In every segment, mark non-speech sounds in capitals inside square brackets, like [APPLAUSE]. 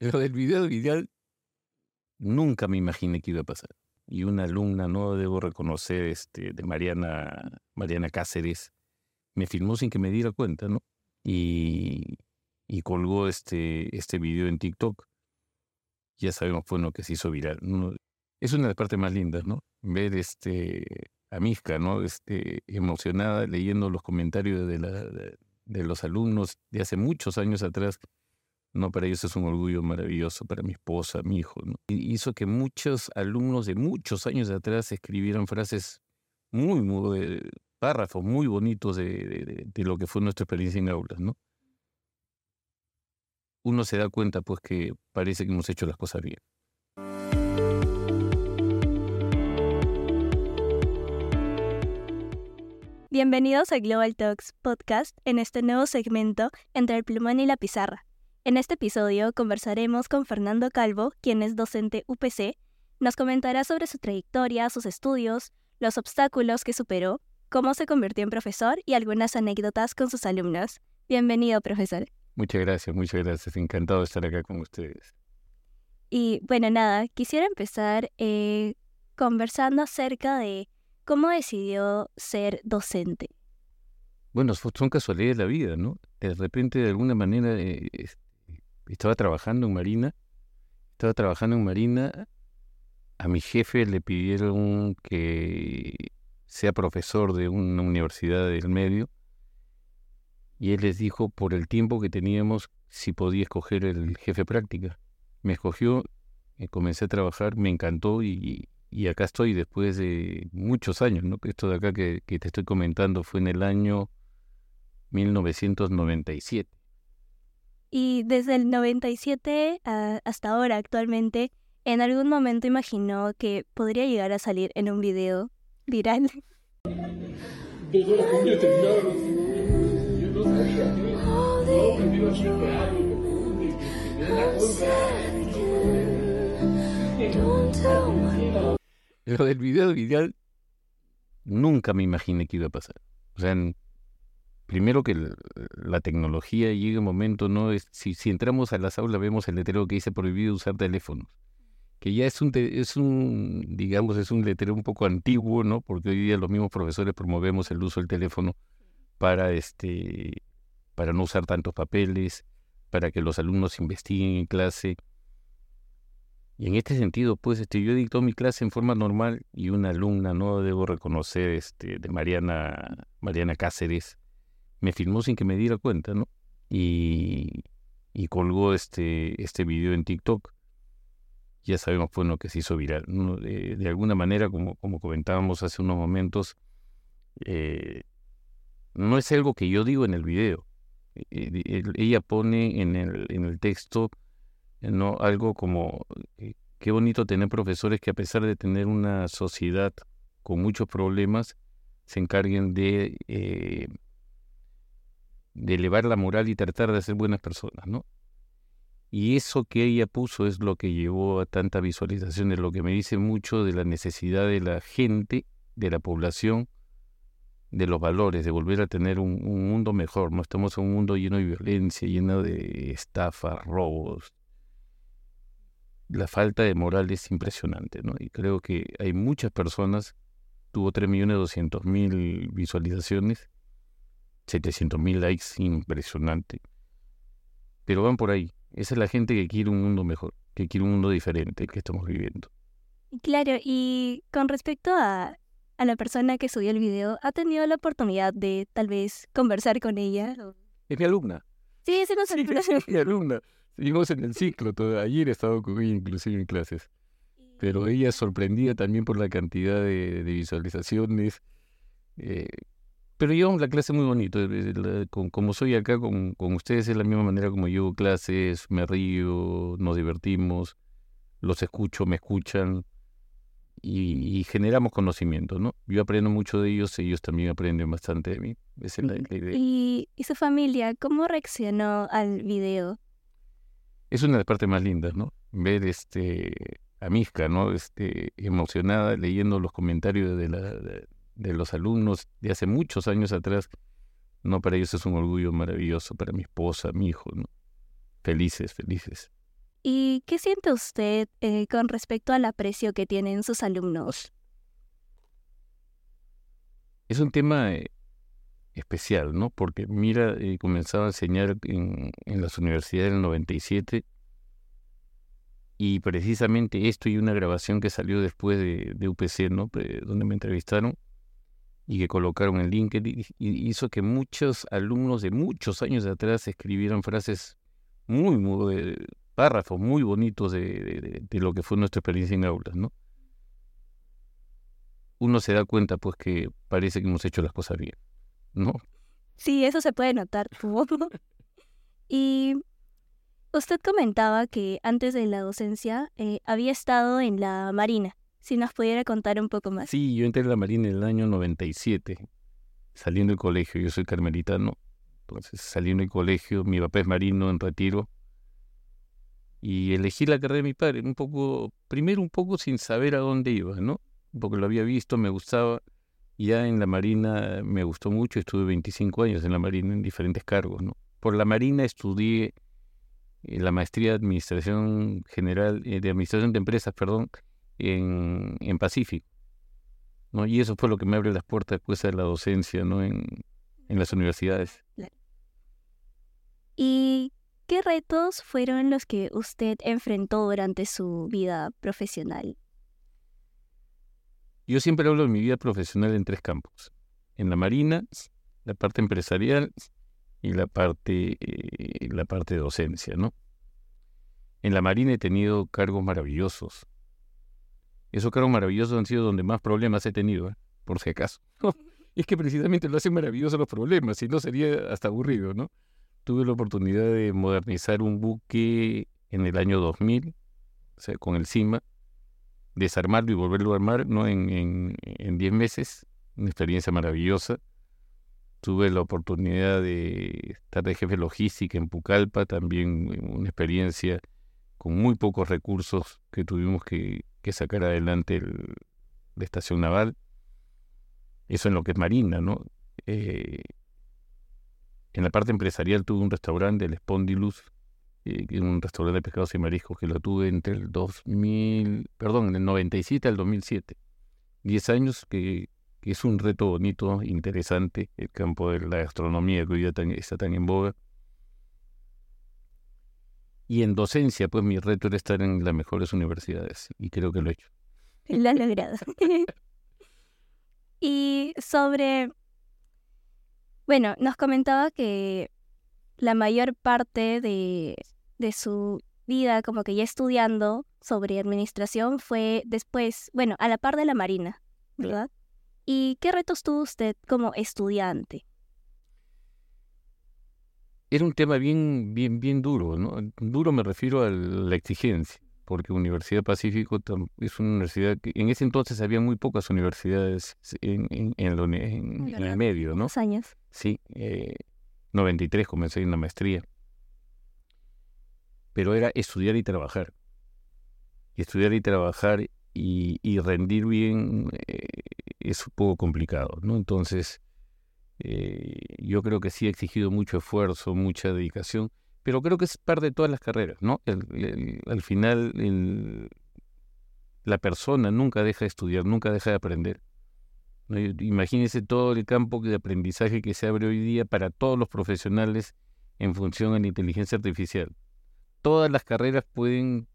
Lo del video viral nunca me imaginé que iba a pasar. Y una alumna, no debo reconocer, este, de Mariana, Mariana Cáceres, me filmó sin que me diera cuenta, ¿no? Y, y colgó este, este video en TikTok. Ya sabemos, fue lo que se hizo viral. Es una de las partes más lindas, ¿no? Ver este, a Mizca, ¿no? Este, emocionada leyendo los comentarios de, la, de los alumnos de hace muchos años atrás no, para ellos es un orgullo maravilloso, para mi esposa, mi hijo. ¿no? hizo que muchos alumnos de muchos años atrás escribieran frases muy, muy, párrafos muy bonitos de, lo que fue nuestra experiencia en aulas, ¿no? Uno se da cuenta, pues, que parece que hemos hecho las cosas bien. Bienvenidos a Global Talks Podcast en este nuevo segmento entre el plumón y la pizarra en este episodio conversaremos con Fernando Calvo, quien es docente UPC. Nos comentará sobre su trayectoria, sus estudios, los obstáculos que superó, cómo se convirtió en profesor y algunas anécdotas con sus alumnos. Bienvenido, profesor. Muchas gracias, muchas gracias. Encantado de estar acá con ustedes. Y bueno, nada, quisiera empezar eh, conversando acerca de cómo decidió ser docente. Bueno, son casualidades de la vida, ¿no? De repente, de alguna manera, eh, estaba trabajando en Marina, estaba trabajando en Marina, a mi jefe le pidieron que sea profesor de una universidad del medio y él les dijo por el tiempo que teníamos si podía escoger el jefe práctica. Me escogió, eh, comencé a trabajar, me encantó y, acá estoy después de muchos años, ¿no? Esto de acá que, que te estoy comentando fue en el año 1997. Y desde el 97 hasta ahora actualmente, ¿en algún momento imaginó que podría llegar a salir en un video viral? Lo del video viral nunca me imaginé que iba a pasar. O sea, primero que la tecnología llega un momento, ¿no? Es, si, entramos a las aulas vemos el letrero que dice prohibido usar teléfonos, que ya es un, es un, digamos, es un letrero un poco antiguo, ¿no? Porque hoy día los mismos profesores promovemos el uso del teléfono para, este, para no usar tantos papeles, para que los alumnos investiguen en clase. Y en este sentido, pues, este, yo dicto mi clase en forma normal y una alumna, no debo reconocer, este, de Mariana, Mariana Cáceres, me filmó sin que me diera cuenta, ¿no? Y, y colgó este, este video en TikTok. Ya sabemos, pues, lo que se hizo viral. De, alguna manera, como, como comentábamos hace unos momentos, eh, no es algo que yo digo en el video. Eh, ella pone en el, en el texto ¿no? algo como, eh, qué bonito tener profesores que a pesar de tener una sociedad con muchos problemas, se encarguen de de elevar la moral y tratar de ser buenas personas, ¿no? Y eso que ella puso es lo que llevó a tantas visualizaciones, lo que me dice mucho de la necesidad de la gente, de la población, de los valores, de volver a tener un, mundo mejor. No estamos en un mundo lleno de violencia, lleno de estafas, robos. La falta de moral es impresionante, ¿no? Y creo que hay muchas personas, tuvo 3.200.000 visualizaciones, 700 mil likes, impresionante. Pero van por ahí. Esa es la gente que quiere un mundo mejor, que quiere un mundo diferente que estamos viviendo. Claro, y con respecto a, a la persona que subió el video, ¿ha tenido la oportunidad de tal vez conversar con ella? Es mi alumna. Sí, es [LAUGHS] mi alumna. Seguimos en el ciclo. Todo. Ayer he estado con ella inclusive en clases. Pero ella sorprendida también por la cantidad de, de visualizaciones. Eh, pero yo la clase muy bonito. como soy acá con, con, ustedes, es la misma manera como yo clases, me río, nos divertimos, los escucho, me escuchan y, generamos conocimiento, ¿no? Yo aprendo mucho de ellos, ellos también aprenden bastante de mí. Esa es la, idea. ¿Y, ¿Y, su familia cómo reaccionó al video? Es una de las partes más lindas, ¿no? Ver este, a Mizca, ¿no? Este, emocionada leyendo los comentarios de la de los alumnos de hace muchos años atrás, no, para ellos es un orgullo maravilloso, para mi esposa, mi hijo, ¿no? Felices, felices. ¿Y qué siente usted eh, con respecto al aprecio que tienen sus alumnos? Es un tema eh, especial, ¿no? Porque mira, eh, comenzaba a enseñar en, en las universidades en el 97 y precisamente esto y una grabación que salió después de, de UPC, ¿no? donde me entrevistaron y que colocaron en LinkedIn, y hizo que muchos alumnos de muchos años atrás escribieran frases muy, muy, párrafos muy bonitos de, de, lo que fue nuestra experiencia en aulas, ¿no? Uno se da cuenta, pues, que parece que hemos hecho las cosas bien, ¿no? Sí, eso se puede notar. y usted comentaba que antes de la docencia eh, había estado en la Marina. Si nos pudiera contar un poco más. Sí, yo entré en la Marina en el año 97, saliendo del colegio. Yo soy carmelitano. Entonces, saliendo del colegio, mi papá es marino en retiro. Y elegí la carrera de mi padre, un poco, primero un poco sin saber a dónde iba, ¿no? Porque lo había visto, me gustaba. Ya en la Marina me gustó mucho, estuve 25 años en la Marina en diferentes cargos, ¿no? Por la Marina estudié eh, la maestría de Administración General, eh, de Administración de Empresas, perdón, en, en Pacífico. ¿no? Y eso fue lo que me abre las puertas después de la docencia ¿no? en, en las universidades. ¿Y qué retos fueron los que usted enfrentó durante su vida profesional? Yo siempre hablo de mi vida profesional en tres campos. En la marina, la parte empresarial y la parte, eh, la parte de docencia, ¿no? En la marina he tenido cargos maravillosos. Esos cargos maravillosos han sido donde más problemas he tenido, ¿eh? por si acaso. [LAUGHS] es que precisamente lo hacen maravillosos los problemas, si no sería hasta aburrido, ¿no? Tuve la oportunidad de modernizar un buque en el año 2000, o sea, con el CIMA, desarmarlo y volverlo a armar, ¿no? En 10 meses, una experiencia maravillosa. Tuve la oportunidad de estar de jefe logística en Pucallpa, también una experiencia con muy pocos recursos que tuvimos que, sacar adelante la estación naval. Eso en lo que es marina, ¿no? Eh, en la parte empresarial tuve un restaurante, el Spondylus, eh, un restaurante de pescados y mariscos que lo tuve entre el 2000, perdón, en el 97 al 2007. Diez años que, es un reto bonito, interesante, el campo de la gastronomía que hoy está tan en boga. Y en docencia, pues mi reto era estar en las mejores universidades y creo que lo he hecho. Lo has logrado. [LAUGHS] y sobre, bueno, nos comentaba que la mayor parte de, de su vida, como que ya estudiando sobre administración, fue después, bueno, a la par de la Marina, ¿verdad? ¿Y qué retos tuvo usted como estudiante? Era un tema bien, bien, bien duro, ¿no? Duro me refiero a la exigencia, porque Universidad Pacífico es una universidad que en ese entonces había muy pocas universidades en, en, en, el medio, ¿no? años. Sí, eh, 93 comencé en la maestría. Pero era estudiar y trabajar. Y estudiar y trabajar y, y rendir bien eh, es un poco complicado, ¿no? Entonces, eh, yo creo que sí ha exigido mucho esfuerzo, mucha dedicación, pero creo que es parte de todas las carreras, ¿no? al final, la persona nunca deja de estudiar, nunca deja de aprender. Imagínense todo el campo de aprendizaje que se abre hoy día para todos los profesionales en función de la inteligencia artificial. Todas las carreras pueden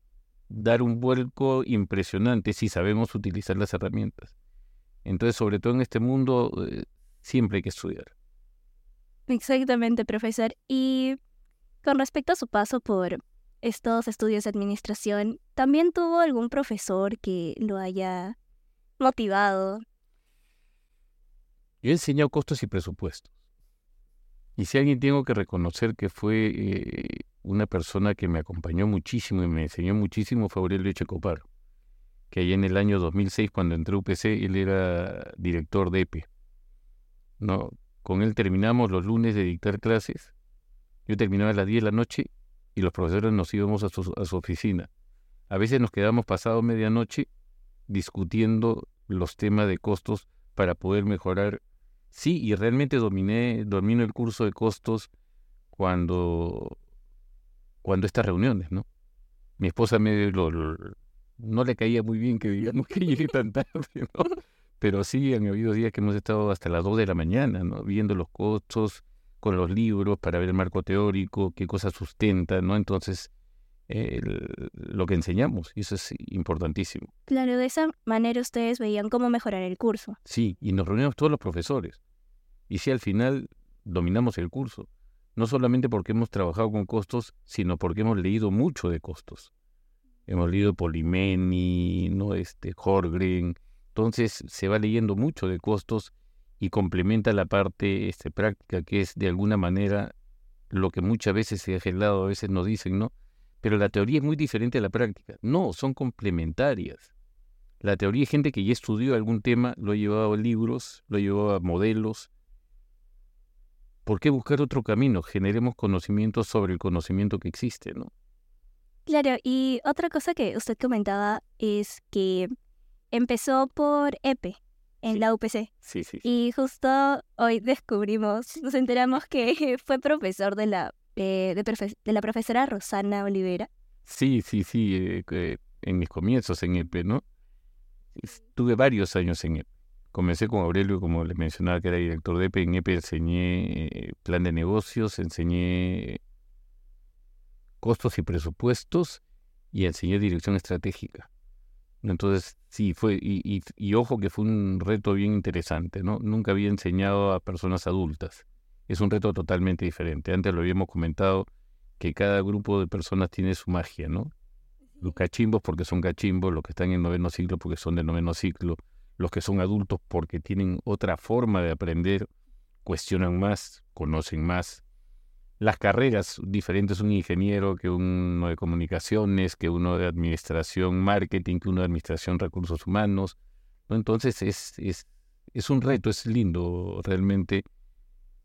dar un vuelco impresionante si sabemos utilizar las herramientas. Entonces, sobre todo en este mundo, eh, siempre hay que estudiar. Exactamente, profesor. Y con respecto a su paso por estos estudios de administración, ¿también tuvo algún profesor que lo haya motivado? Yo he enseñado costos y presupuestos. Y si alguien tengo que reconocer que fue eh, una persona que me acompañó muchísimo y me enseñó muchísimo fue Aurelio Echecopar, que allá en el año 2006, cuando entré a UPC, él era director de EPE. ¿No? Con él terminamos los lunes de dictar clases. Yo terminaba a las 10 de la noche y los profesores nos íbamos a su, a su oficina. A veces nos quedamos pasado medianoche discutiendo los temas de costos para poder mejorar. Sí, y realmente dominé, domino el curso de costos cuando, cuando estas reuniones, ¿no? Mi esposa me lo, no le caía muy bien que digamos que llegue tan tarde, [LAUGHS] ¿no? Pero sí han habido días que hemos estado hasta las 2 de la mañana, ¿no? Viendo los costos con los libros para ver el marco teórico, qué cosas sustenta, ¿no? Entonces, lo que enseñamos, y eso es importantísimo. Claro, de esa manera ustedes veían cómo mejorar el curso. Sí, y nos reunimos todos los profesores. Y si al final dominamos el curso, no solamente porque hemos trabajado con costos, sino porque hemos leído mucho de costos. Hemos leído Polimeni, ¿no? este, Horgren. Entonces se va leyendo mucho de costos y complementa la parte este, práctica, que es de alguna manera lo que muchas veces se lado, a veces nos dicen, ¿no? Pero la teoría es muy diferente a la práctica. No, son complementarias. La teoría es gente que ya estudió algún tema, lo ha llevado a libros, lo ha llevado a modelos. ¿Por qué buscar otro camino? Generemos conocimiento sobre el conocimiento que existe, ¿no? Claro, y otra cosa que usted comentaba es que empezó por EPE en la UPC. Sí, sí. Y justo hoy descubrimos, nos enteramos que [LAUGHS] fue profesor de la, eh, de, la profesora Rosana Olivera. Sí, sí, sí, eh, en mis comienzos en EPE, ¿no? Estuve varios años en EPE. Comencé con Aurelio, como le mencionaba, que era director de EPE. En EPE enseñé eh, plan de negocios, enseñé costos y presupuestos y enseñé dirección estratégica. Entonces, sí, fue, y, y, ojo que fue un reto bien interesante, ¿no? Nunca había enseñado a personas adultas. Es un reto totalmente diferente. Antes lo habíamos comentado que cada grupo de personas tiene su magia, ¿no? Los cachimbos porque son cachimbos, los que están en noveno ciclo porque son de noveno ciclo, los que son adultos porque tienen otra forma de aprender, cuestionan más, conocen más, las carreras diferentes, un ingeniero que uno de comunicaciones, que uno de administración marketing, que uno de administración recursos humanos. ¿no? Entonces es, es, es un reto, es lindo realmente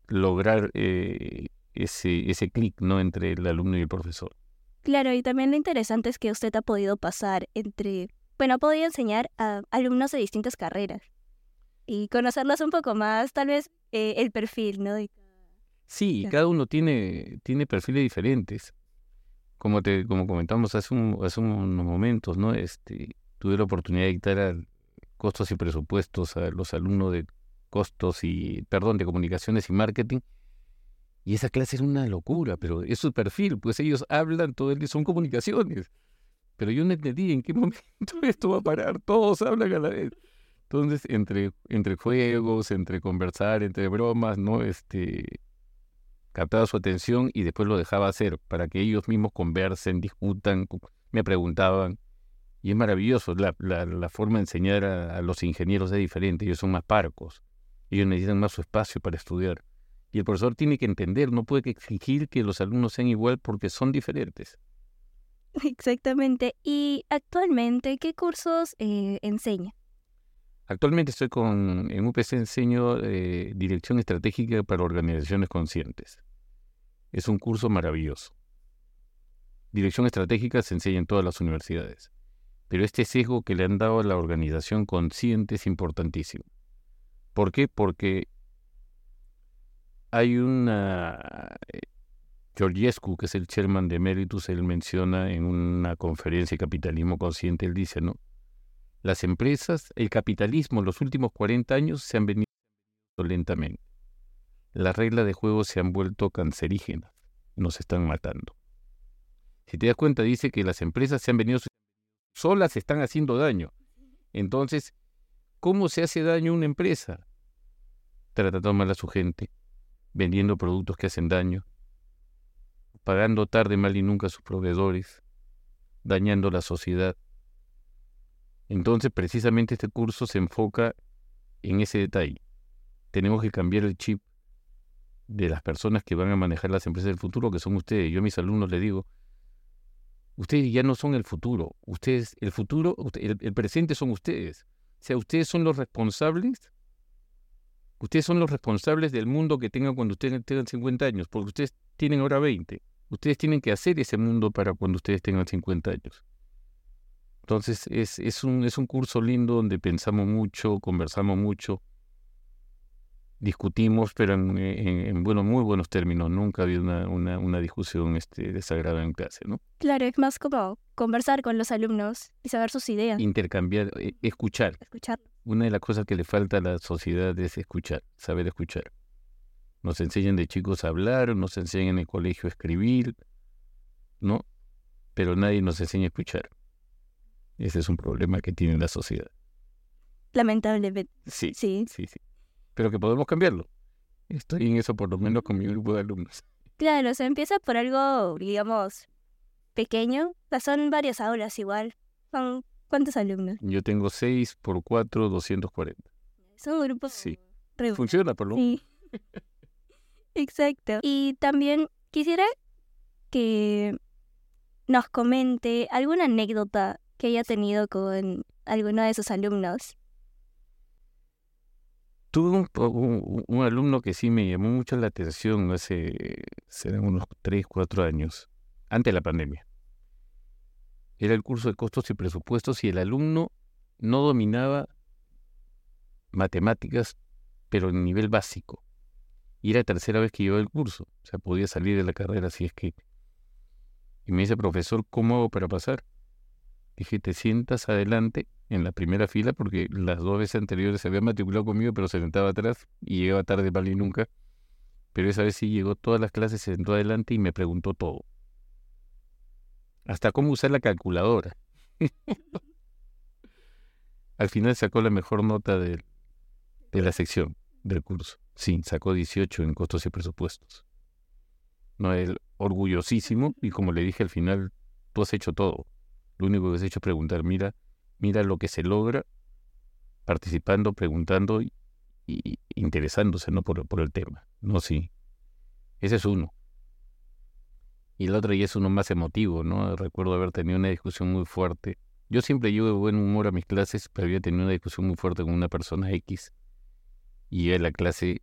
lograr eh, ese, ese clic ¿no? entre el alumno y el profesor. Claro, y también lo interesante es que usted ha podido pasar entre, bueno, ha podido enseñar a alumnos de distintas carreras y conocerlos un poco más, tal vez eh, el perfil, ¿no? Sí, cada uno tiene, tiene perfiles diferentes. Como te, como comentamos hace, un, hace unos momentos, ¿no? Este, tuve la oportunidad de dictar costos y presupuestos a los alumnos de costos y, perdón, de comunicaciones y marketing. Y esa clase era una locura, pero es su perfil, pues ellos hablan todo el día, son comunicaciones. Pero yo no entendí en qué [LAUGHS] momento esto va a parar, todos hablan a la vez. Entonces, entre, entre juegos, entre conversar, entre bromas, ¿no? Este, captaba su atención y después lo dejaba hacer para que ellos mismos conversen, discutan, me preguntaban. Y es maravilloso, la, la, forma de enseñar a, los ingenieros es diferente, ellos son más parcos, ellos necesitan más su espacio para estudiar. Y el profesor tiene que entender, no puede exigir que los alumnos sean igual porque son diferentes. Exactamente. ¿Y actualmente qué cursos eh, enseña? Actualmente estoy con, en UPC enseño eh, Dirección Estratégica para Organizaciones Conscientes. Es un curso maravilloso. Dirección Estratégica se enseña en todas las universidades, pero este sesgo que le han dado a la organización consciente es importantísimo. ¿Por qué? Porque hay una... Eh, Georgiescu, que es el chairman de Meritus, él menciona en una conferencia de capitalismo consciente, él dice, ¿no? Las empresas, el capitalismo, los últimos 40 años se han venido lentamente. Las reglas de juego se han vuelto cancerígenas, nos están matando. Si te das cuenta, dice que las empresas se han venido solas, están haciendo daño. Entonces, ¿cómo se hace daño una empresa? Tratando mal a su gente, vendiendo productos que hacen daño, pagando tarde, mal y nunca a sus proveedores, dañando la sociedad. Entonces, precisamente este curso se enfoca en ese detalle. Tenemos que cambiar el chip de las personas que van a manejar las empresas del futuro, que son ustedes. Yo a mis alumnos les digo, ustedes ya no son el futuro, ustedes, el futuro, el, presente son ustedes. O sea, ustedes son los responsables, ustedes son los responsables del mundo que tengan cuando ustedes tengan 50 años, porque ustedes tienen ahora 20. Ustedes tienen que hacer ese mundo para cuando ustedes tengan 50 años. Entonces es, es, un, es un curso lindo donde pensamos mucho, conversamos mucho, discutimos, pero en, bueno, muy buenos términos. Nunca ha habido una, una, una discusión este, desagradable en clase, ¿no? Claro, es más como conversar con los alumnos y saber sus ideas, Intercambiar, eh, escuchar. escuchar. Una de las cosas que le falta a la sociedad es escuchar, saber escuchar. Nos enseñan de chicos a hablar, nos enseñan en el colegio a escribir, ¿no? Pero nadie nos enseña a escuchar. Ese es un problema que tiene la sociedad. Lamentablemente, Sí, sí. sí, sí. Pero que podemos cambiarlo. Estoy en eso por lo menos con mi grupo de alumnos. Claro, se empieza por algo, digamos, pequeño. O sea, son varias aulas igual. Son, ¿Cuántos alumnos? Yo tengo 6 por 4, 240. Son grupos Sí. Funciona, por lo menos. Sí. [LAUGHS] Exacto. Y también quisiera que nos comente alguna anécdota que haya tenido con alguno de sus alumnos. Tuve un, alumno que sí me llamó mucho la atención hace, serán unos 3, 4 años, antes de la pandemia. Era el curso de costos y presupuestos y el alumno no dominaba matemáticas, pero en nivel básico. Y era la tercera vez que llevaba el curso, o sea, podía salir de la carrera si es que... Y me dice, profesor, ¿cómo hago para pasar? Dije, te sientas adelante en la primera fila porque las dos veces anteriores se había matriculado conmigo, pero se sentaba atrás y llegaba tarde para y nunca. Pero esa vez sí llegó todas las clases, se sentó adelante y me preguntó todo. Hasta cómo usar la calculadora. [LAUGHS] Al final sacó la mejor nota del- de la sección del curso. Sí, sacó 18 en costos y presupuestos. No, él orgullosísimo y como le dije al final, tú has hecho todo. Lo único que has hecho es preguntar, mira, mira lo que se logra participando, preguntando y, y interesándose ¿no? por, el tema. No, sí. Ese es uno. Y el otro ya es uno más emotivo, ¿no? Recuerdo haber tenido una discusión muy fuerte. Yo siempre llevo de buen humor a mis clases, pero había tenido una discusión muy fuerte con una persona X. Y a la clase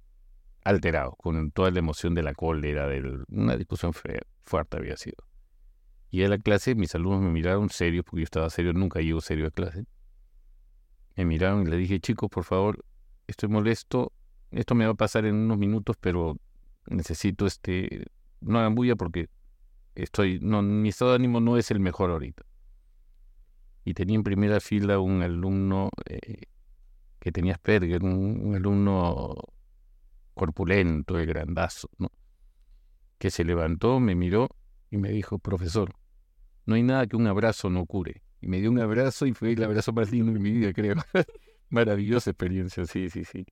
alterado, con toda la emoción de la cólera, de una discusión fuerte había sido. Llegué a la clase, mis alumnos me miraron serios, porque yo estaba serio, nunca llego serio a clase. Me miraron y le dije, chicos, por favor, estoy molesto, esto me va a pasar en unos minutos, pero necesito este, no hagan bulla porque estoy, no, mi estado de ánimo no es el mejor ahorita. Y tenía en primera fila un alumno eh, que tenía Asperger, un, un alumno corpulento, el grandazo. Que se levantó, me miró y me dijo, profesor, no hay nada que un abrazo no cure. Y me dio un abrazo y fue el abrazo más lindo de mi vida, creo. [LAUGHS] Maravillosa experiencia, sí, sí, sí.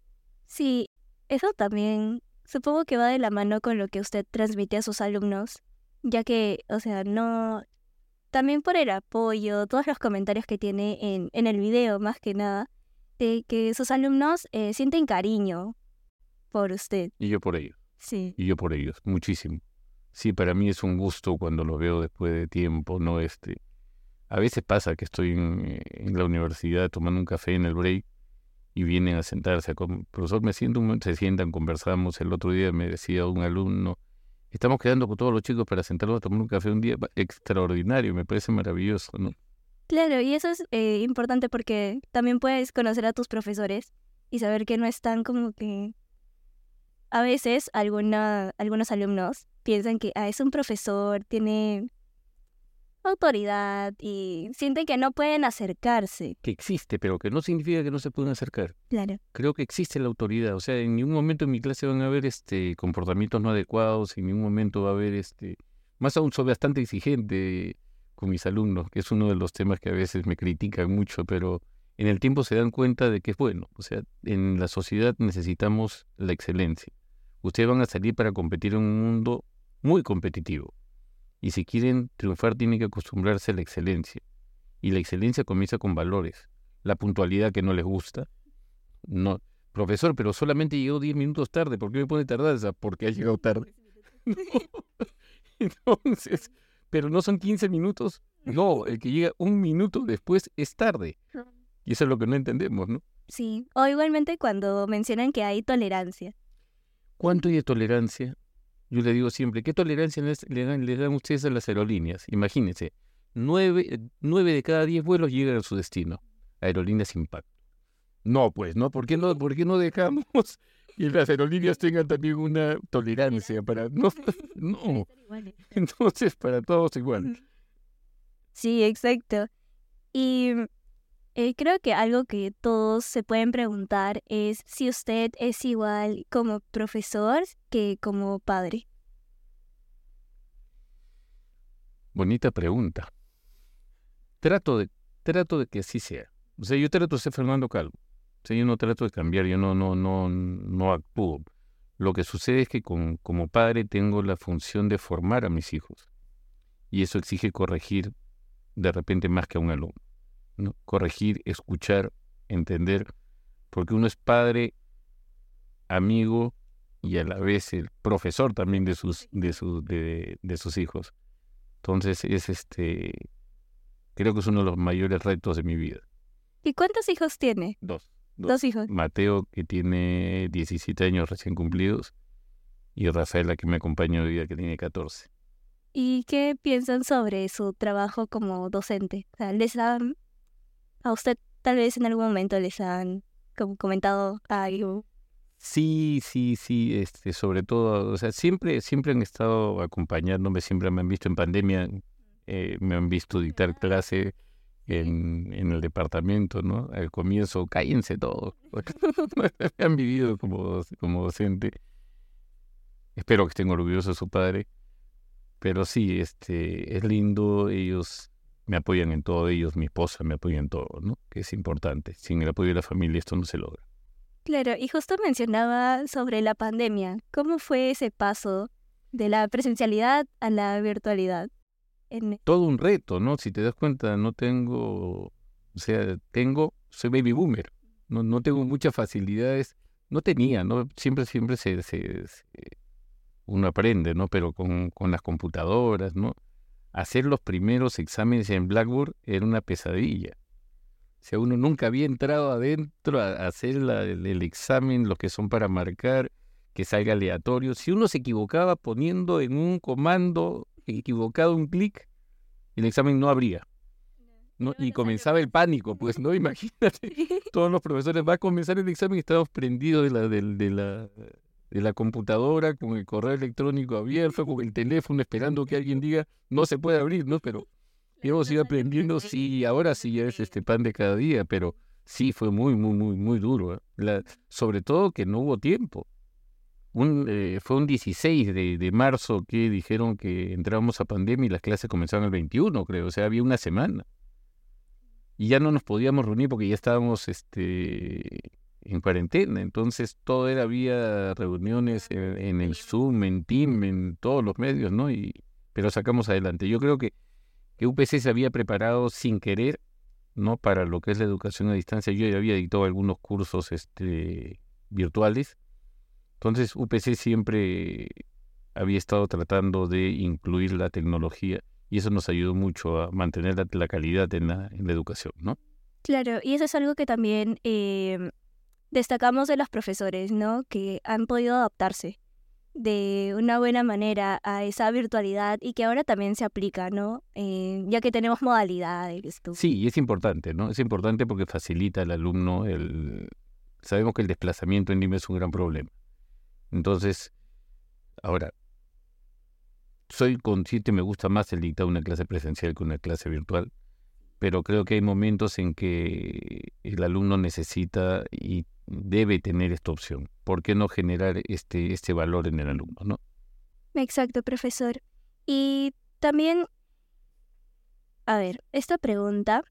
Sí, eso también supongo que va de la mano con lo que usted transmite a sus alumnos, ya que, o sea, no... También por el apoyo, todos los comentarios que tiene en, en el video, más que nada, de que sus alumnos eh, sienten cariño por usted. Y yo por ellos, Sí. y yo por ellos, muchísimo. Sí, para mí es un gusto cuando lo veo después de tiempo, ¿no? Este, a veces pasa que estoy en, en la universidad tomando un café en el break y vienen a sentarse. A com- profesor, me siento un momento, se sientan, conversamos. El otro día me decía un alumno, estamos quedando con todos los chicos para sentarnos a tomar un café un día extraordinario, me parece maravilloso, ¿no? Claro, y eso es eh, importante porque también puedes conocer a tus profesores y saber que no están como que... A veces alguna, algunos alumnos piensan que ah, es un profesor, tiene autoridad y sienten que no pueden acercarse. Que existe, pero que no significa que no se puedan acercar. Claro. Creo que existe la autoridad, o sea, en ningún momento en mi clase van a haber este comportamientos no adecuados, en ningún momento va a haber este, más aún soy bastante exigente con mis alumnos, que es uno de los temas que a veces me critican mucho, pero en el tiempo se dan cuenta de que es bueno, o sea, en la sociedad necesitamos la excelencia. Ustedes van a salir para competir en un mundo muy competitivo. Y si quieren triunfar tienen que acostumbrarse a la excelencia. Y la excelencia comienza con valores. La puntualidad que no les gusta, no, profesor, pero solamente llegó 10 minutos tarde. ¿Por qué me pone tardanza? Porque ha llegado tarde. [LAUGHS] [LAUGHS] Entonces, pero no son 15 minutos. No, el que llega un minuto después es tarde. Y eso es lo que no entendemos, ¿no? Sí. O igualmente cuando mencionan que hay tolerancia. ¿Cuánto hay de tolerancia? Yo le digo siempre, ¿qué tolerancia les- le dan, le dan ustedes a las aerolíneas? Imagínense, nueve, nueve de cada diez vuelos llegan a su destino. Aerolíneas Impacto. No, pues, ¿no? ¿Por qué no, por qué no dejamos [LAUGHS] que las aerolíneas tengan también una tolerancia para... [LAUGHS] No, no. entonces para todos igual. [LAUGHS] Sí, exacto. Y eh, creo que algo que todos se pueden preguntar es si usted es igual como profesor que como padre. Bonita pregunta. Trato de, trato de que así sea. O sea, yo trato de ser Fernando Calvo. O sea, yo no trato de cambiar, yo no, no, no, no actúo. Lo que sucede es que con, como padre tengo la función de formar a mis hijos. Y eso exige corregir de repente más que a un alumno. ¿No? Corregir, escuchar, entender, porque uno es padre, amigo y a la vez el profesor también de sus, de, sus de, de sus hijos. Entonces es este, creo que es uno de los mayores retos de mi vida. ¿Y cuántos hijos tiene? Dos. Dos, hijos. Mateo, que tiene 17 años recién cumplidos, y Rafaela, que me acompaña hoy día, que tiene 14. ¿Y qué piensan sobre su trabajo como docente? O sea, ¿les han, a usted tal vez en algún momento les han comentado algo? Sí, sí, sí, este, sobre todo, o sea, siempre, siempre han estado acompañándome, siempre me han visto en pandemia, eh, me han visto dictar clase en, en el departamento, ¿no? Al comienzo, cállense todos, [LAUGHS] me [LAUGHS] han vivido como, como docente. Espero que estén orgullosos de su padre, pero sí, este, es lindo, ellos me apoyan en todo, ellos, mi esposa me apoya en todo, ¿no? Que es importante, sin el apoyo de la familia esto no se logra. Claro, y justo mencionaba sobre la pandemia. ¿Cómo fue ese paso de la presencialidad a la virtualidad? En... Todo un reto, ¿no? Si te das cuenta, no tengo, o sea, tengo, soy baby boomer, no, no tengo muchas facilidades, no tenía, ¿no? Siempre, siempre se, se, se uno aprende, ¿no? Pero con, con las computadoras, ¿no? Hacer los primeros exámenes en Blackboard era una pesadilla. O sea, uno nunca había entrado adentro a hacer la, el, el, examen, los que son para marcar, que salga aleatorio. Si uno se equivocaba poniendo en un comando equivocado un clic, el examen no abría. ¿no? Y comenzaba el pánico, pues, ¿no? Imagínate, [LAUGHS] todos los profesores, va a comenzar el examen y estamos prendidos de la, de, de la, de la computadora, con el correo electrónico abierto, con el teléfono, esperando que alguien diga, no se puede abrir, ¿no? Pero hemos ido aprendiendo, sí, ahora sí es este pan de cada día, pero sí fue muy, muy, muy, muy duro. ¿eh? La, sobre todo que no hubo tiempo. Un, eh, fue un 16 de, de, marzo que dijeron que entrábamos a pandemia y las clases comenzaron el 21, creo, o sea, había una semana. Y ya no nos podíamos reunir porque ya estábamos este, en cuarentena, entonces todo era vía reuniones en, en el Zoom, en Team, en todos los medios, ¿no? Y, pero sacamos adelante. Yo creo que que UPC se había preparado sin querer, ¿no? Para lo que es la educación a distancia. Yo ya había dictado algunos cursos este, virtuales. Entonces, UPC siempre había estado tratando de incluir la tecnología y eso nos ayudó mucho a mantener la, la calidad en la, en la, educación, ¿no? Claro, y eso es algo que también eh, destacamos de los profesores, ¿no? Que han podido adaptarse de una buena manera a esa virtualidad y que ahora también se aplica, ¿no? Eh, ya que tenemos modalidades. Sí, es importante, ¿no? Es importante porque facilita al alumno el... Sabemos que el desplazamiento en línea es un gran problema. Entonces, ahora, soy consciente, me gusta más el dictar una clase presencial que una clase virtual, pero creo que hay momentos en que el alumno necesita y debe tener esta opción. ¿Por qué no generar este, este valor en el alumno, no? Exacto, profesor. Y también, a ver, esta pregunta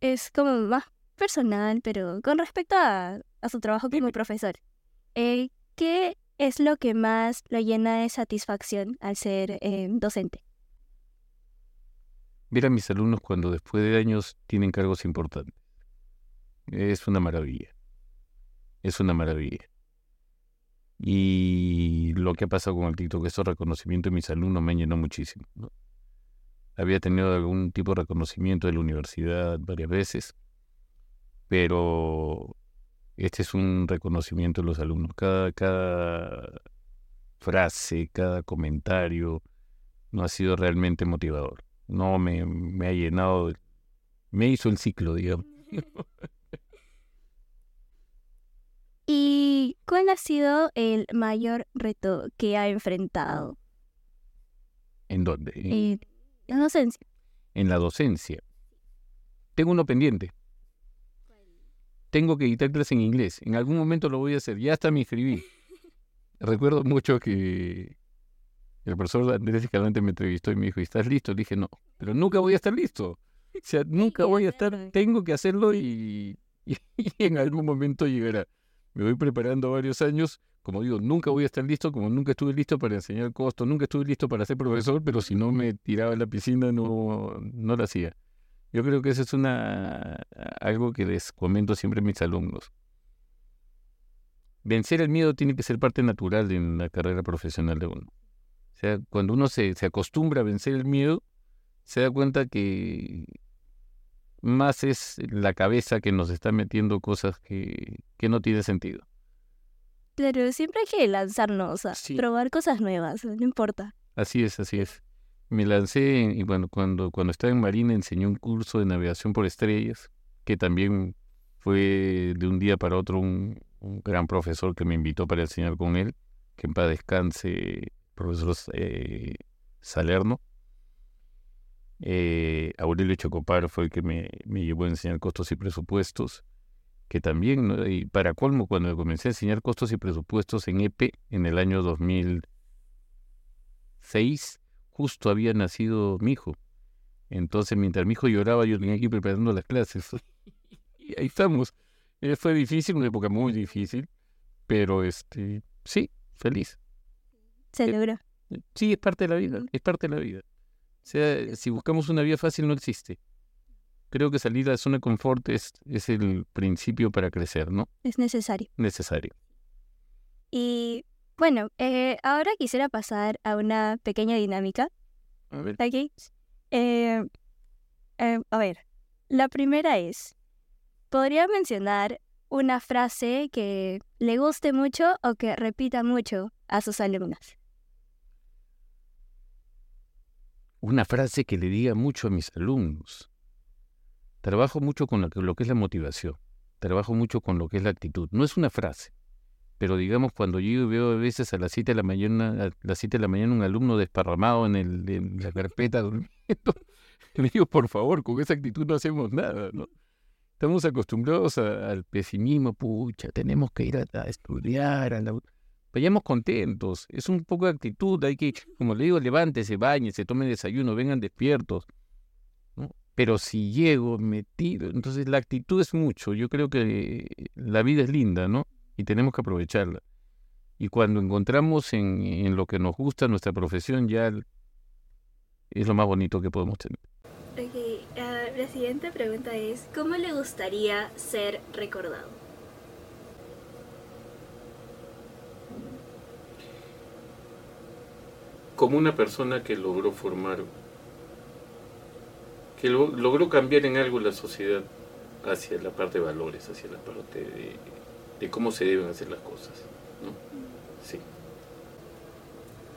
es como más personal, pero con respecto a, a su trabajo como profesor. Eh, ¿Qué es lo que más lo llena de satisfacción al ser eh, docente? Ver a mis alumnos cuando después de años tienen cargos importantes. Es una maravilla es una maravilla. Y lo que ha pasado con el TikTok, esos reconocimientos de mis alumnos me llenó muchísimo. Había tenido algún tipo de reconocimiento de la universidad varias veces, pero este es un reconocimiento de los alumnos. Cada frase, cada comentario no ha sido realmente motivador. No me, me ha llenado, me hizo el ciclo, digamos. [LAUGHS] ¿Y cuál ha sido el mayor reto que ha enfrentado? ¿En dónde? En la docencia. en la docencia. Tengo uno pendiente. Tengo que editar clases en inglés. En algún momento lo voy a hacer. Ya hasta me inscribí. [LAUGHS] Recuerdo mucho que el profesor Andrés Escalante me entrevistó y me dijo, ¿estás listo? Le dije, no, pero nunca voy a estar listo. O sea, [LAUGHS] nunca voy a estar, tengo que hacerlo y, [LAUGHS] y, en algún momento llegará. Me voy preparando varios años. Como digo, nunca voy a estar listo, como nunca estuve listo para enseñar costo, nunca estuve listo para ser profesor, pero si no me tiraba a la piscina no, no lo hacía. Yo creo que eso es una algo que les comento siempre a mis alumnos. Vencer el miedo tiene que ser parte natural en la carrera profesional de uno sea, cuando uno se, se acostumbra a vencer el miedo, se da cuenta que más es la cabeza que nos está metiendo cosas que, que no tiene sentido. Claro, siempre hay que lanzarnos a probar cosas nuevas, no importa. Así es, así es. Me lancé y bueno, cuando, cuando estaba en Marina enseñé un curso de navegación por estrellas, que también fue de un día para otro un, un gran profesor que me invitó para enseñar con él, que en paz descanse profesor eh, Salerno. Eh, Aurelio Chocopar fue el que me, me, llevó a enseñar costos y presupuestos, que también, y para colmo, cuando comencé a enseñar costos y presupuestos en EPE en el año 2006, justo había nacido mi hijo. Entonces, mientras mi hijo lloraba, yo tenía que ir preparando las clases. [LAUGHS] y ahí estamos. Eh, fue difícil, una época muy difícil, pero este, sí, feliz. Se eh, logra. Sí, es parte de la vida, es parte de la vida. O sea, si buscamos una vida fácil no existe. Creo que salir de la zona de confort es, es el principio para crecer, ¿no? Es necesario. Necesario. Y bueno, eh, ahora quisiera pasar a una pequeña dinámica. A ver. Aquí. Eh, a ver, la primera es, ¿podría mencionar una frase que le guste mucho o que repita mucho a sus alumnos? Una frase que le diga mucho a mis alumnos. Trabajo mucho con lo que, es la motivación, trabajo mucho con lo que es la actitud. No es una frase, pero digamos cuando yo veo a veces a las 7 de la mañana, a las 7 de la mañana un alumno desparramado en, el, la carpeta durmiendo, [LAUGHS] le digo, por favor, con esa actitud no hacemos nada, ¿no? Estamos acostumbrados al pesimismo, pucha, tenemos que ir a, a estudiar, a la vayamos contentos. Es un poco de actitud, hay que, como le digo, levántese, bañese, tome desayuno, vengan despiertos. Pero si llego, metido, entonces la actitud es mucho. Yo creo que la vida es linda, ¿no? Y tenemos que aprovecharla. Y cuando encontramos en, lo que nos gusta nuestra profesión, ya es lo más bonito que podemos tener. Ok, ah, la siguiente pregunta es, ¿cómo le gustaría ser recordado? Como una persona que logró formar, que logró cambiar en algo la sociedad hacia la parte de valores, hacia la parte de, cómo se deben hacer las cosas. ¿no? Sí.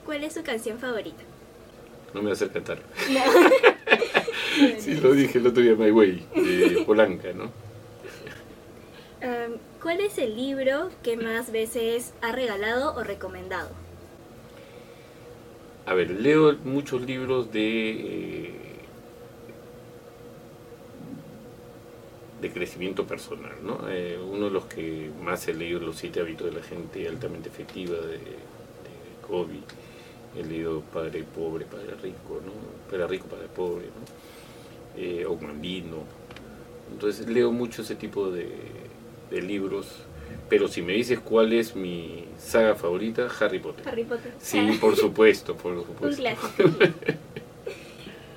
¿Cuál es su canción favorita? No me va a hacer cantar. [LAUGHS] [LAUGHS] sí, lo dije el otro día, My Way, de [LAUGHS] Polanca, ¿no? ¿Cuál es el libro que más veces ha regalado o recomendado? A ver, leo muchos libros de, eh, de crecimiento personal, ¿no? Eh, uno de los que más he leído los siete hábitos de la gente altamente efectiva de, de Kobe. He leído Padre Pobre, Padre Rico, ¿no? Padre Rico, Padre Pobre, ¿no? Eh. Entonces leo mucho ese tipo de, de libros pero si me dices cuál es mi saga favorita, Harry Potter. Harry Potter. Sí, por [LAUGHS] supuesto, por supuesto. Un clásico. [LAUGHS]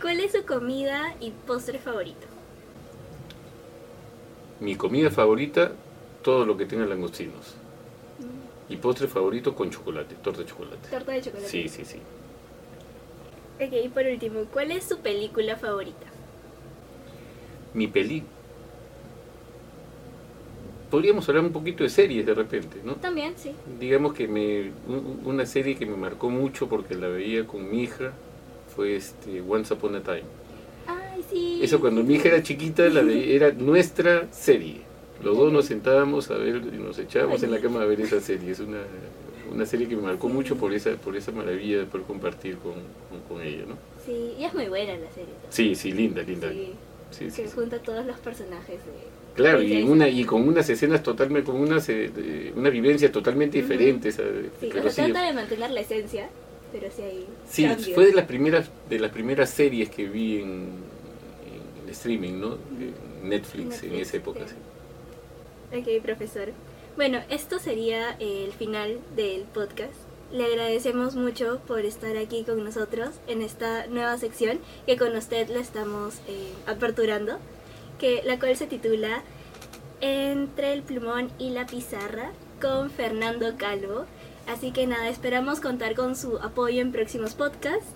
¿Cuál es su comida y postre favorito? Mi comida favorita, todo lo que tenga langostinos. Mm. Y postre favorito con chocolate, torta de chocolate. Torta de chocolate. Sí, sí, sí. Ok, y por último, ¿cuál es su película favorita? Mi película podríamos hablar un poquito de series de repente, ¿no? También, sí. Digamos que me, una serie que me marcó mucho porque la veía con mi hija fue este Once Upon a Time. Ay, sí. Eso cuando mi hija era chiquita la era nuestra serie. Los dos nos sentábamos a ver y nos echábamos en la cama a ver esa serie. Es una, una serie que me marcó mucho por esa, por esa maravilla de poder compartir con, con, ella, ¿no? Sí, y es muy buena la serie. Sí, sí, linda, linda. Sí, sí, que junta a todos los personajes. De... Claro, y, una, y con unas escenas totalmente, con unas, eh, una vivencia totalmente diferente. Sí, pero trata de mantener la esencia, pero sí hay Sí, fue de las primeras de las primeras series que vi en, en streaming, ¿no? Netflix, en esa época. Sí. Ok, profesor. Bueno, esto sería el final del podcast. Le agradecemos mucho por estar aquí con nosotros en esta nueva sección que con usted la estamos eh, aperturando, que, la cual se titula Entre el plumón y la pizarra con Fernando Calvo. Así que nada, esperamos contar con su apoyo en próximos podcasts.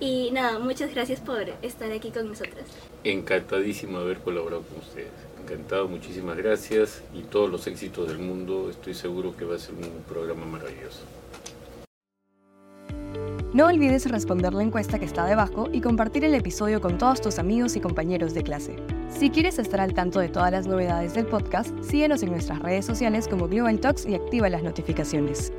Y nada, muchas gracias por estar aquí con nosotros. Encantadísimo de haber colaborado con ustedes encantado, muchísimas gracias y todos los éxitos del mundo. Estoy seguro que va a ser un programa maravilloso. No olvides responder la encuesta que está debajo y compartir el episodio con todos tus amigos y compañeros de clase. Si quieres estar al tanto de todas las novedades del podcast, síguenos en nuestras redes sociales como Global Talks y activa las notificaciones.